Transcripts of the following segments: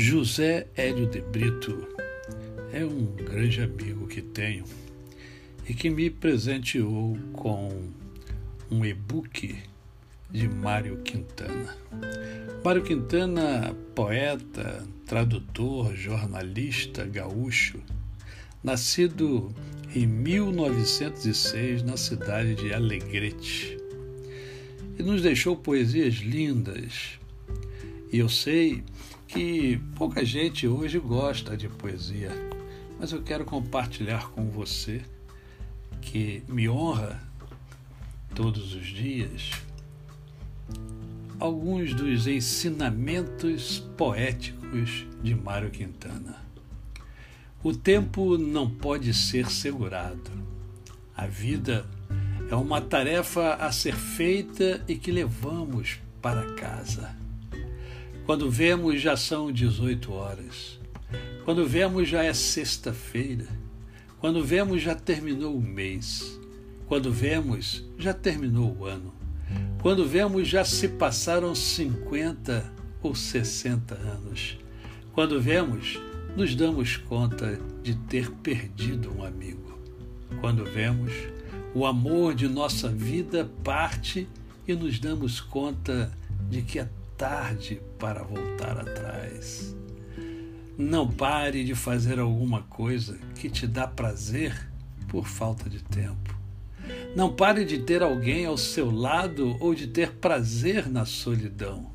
José Hélio de Brito é um grande amigo que tenho e que me presenteou com um e-book de Mário Quintana. Mário Quintana, poeta, tradutor, jornalista gaúcho, nascido em 1906 na cidade de Alegrete. E nos deixou poesias lindas. E eu sei que pouca gente hoje gosta de poesia, mas eu quero compartilhar com você que me honra todos os dias alguns dos ensinamentos poéticos de Mário Quintana. O tempo não pode ser segurado. A vida é uma tarefa a ser feita e que levamos para casa. Quando vemos, já são 18 horas. Quando vemos, já é sexta-feira. Quando vemos, já terminou o mês. Quando vemos, já terminou o ano. Quando vemos, já se passaram 50 ou 60 anos. Quando vemos, nos damos conta de ter perdido um amigo. Quando vemos, o amor de nossa vida parte e nos damos conta de que é tarde para voltar atrás. Não pare de fazer alguma coisa que te dá prazer por falta de tempo. Não pare de ter alguém ao seu lado ou de ter prazer na solidão,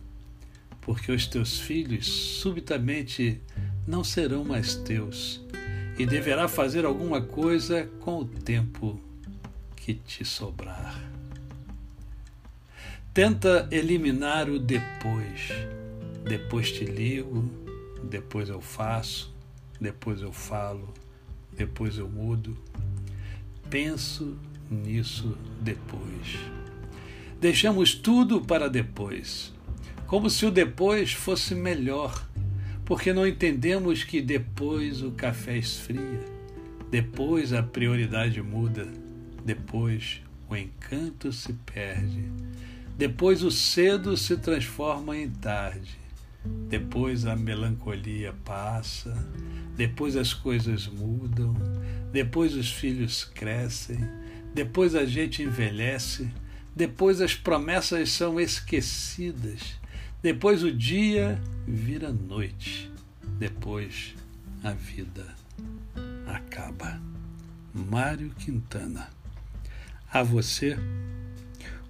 porque os teus filhos subitamente não serão mais teus e deverá fazer alguma coisa com o tempo que te sobrar. Tenta eliminar o depois. Depois te ligo, depois eu faço, depois eu falo, depois eu mudo. Penso nisso depois. Deixamos tudo para depois, como se o depois fosse melhor, porque não entendemos que depois o café esfria, depois a prioridade muda, depois o encanto se perde depois o cedo se transforma em tarde. Depois a melancolia passa, depois as coisas mudam, depois os filhos crescem, depois a gente envelhece, depois as promessas são esquecidas, depois o dia vira noite, depois a vida acaba. Mário Quintana. A você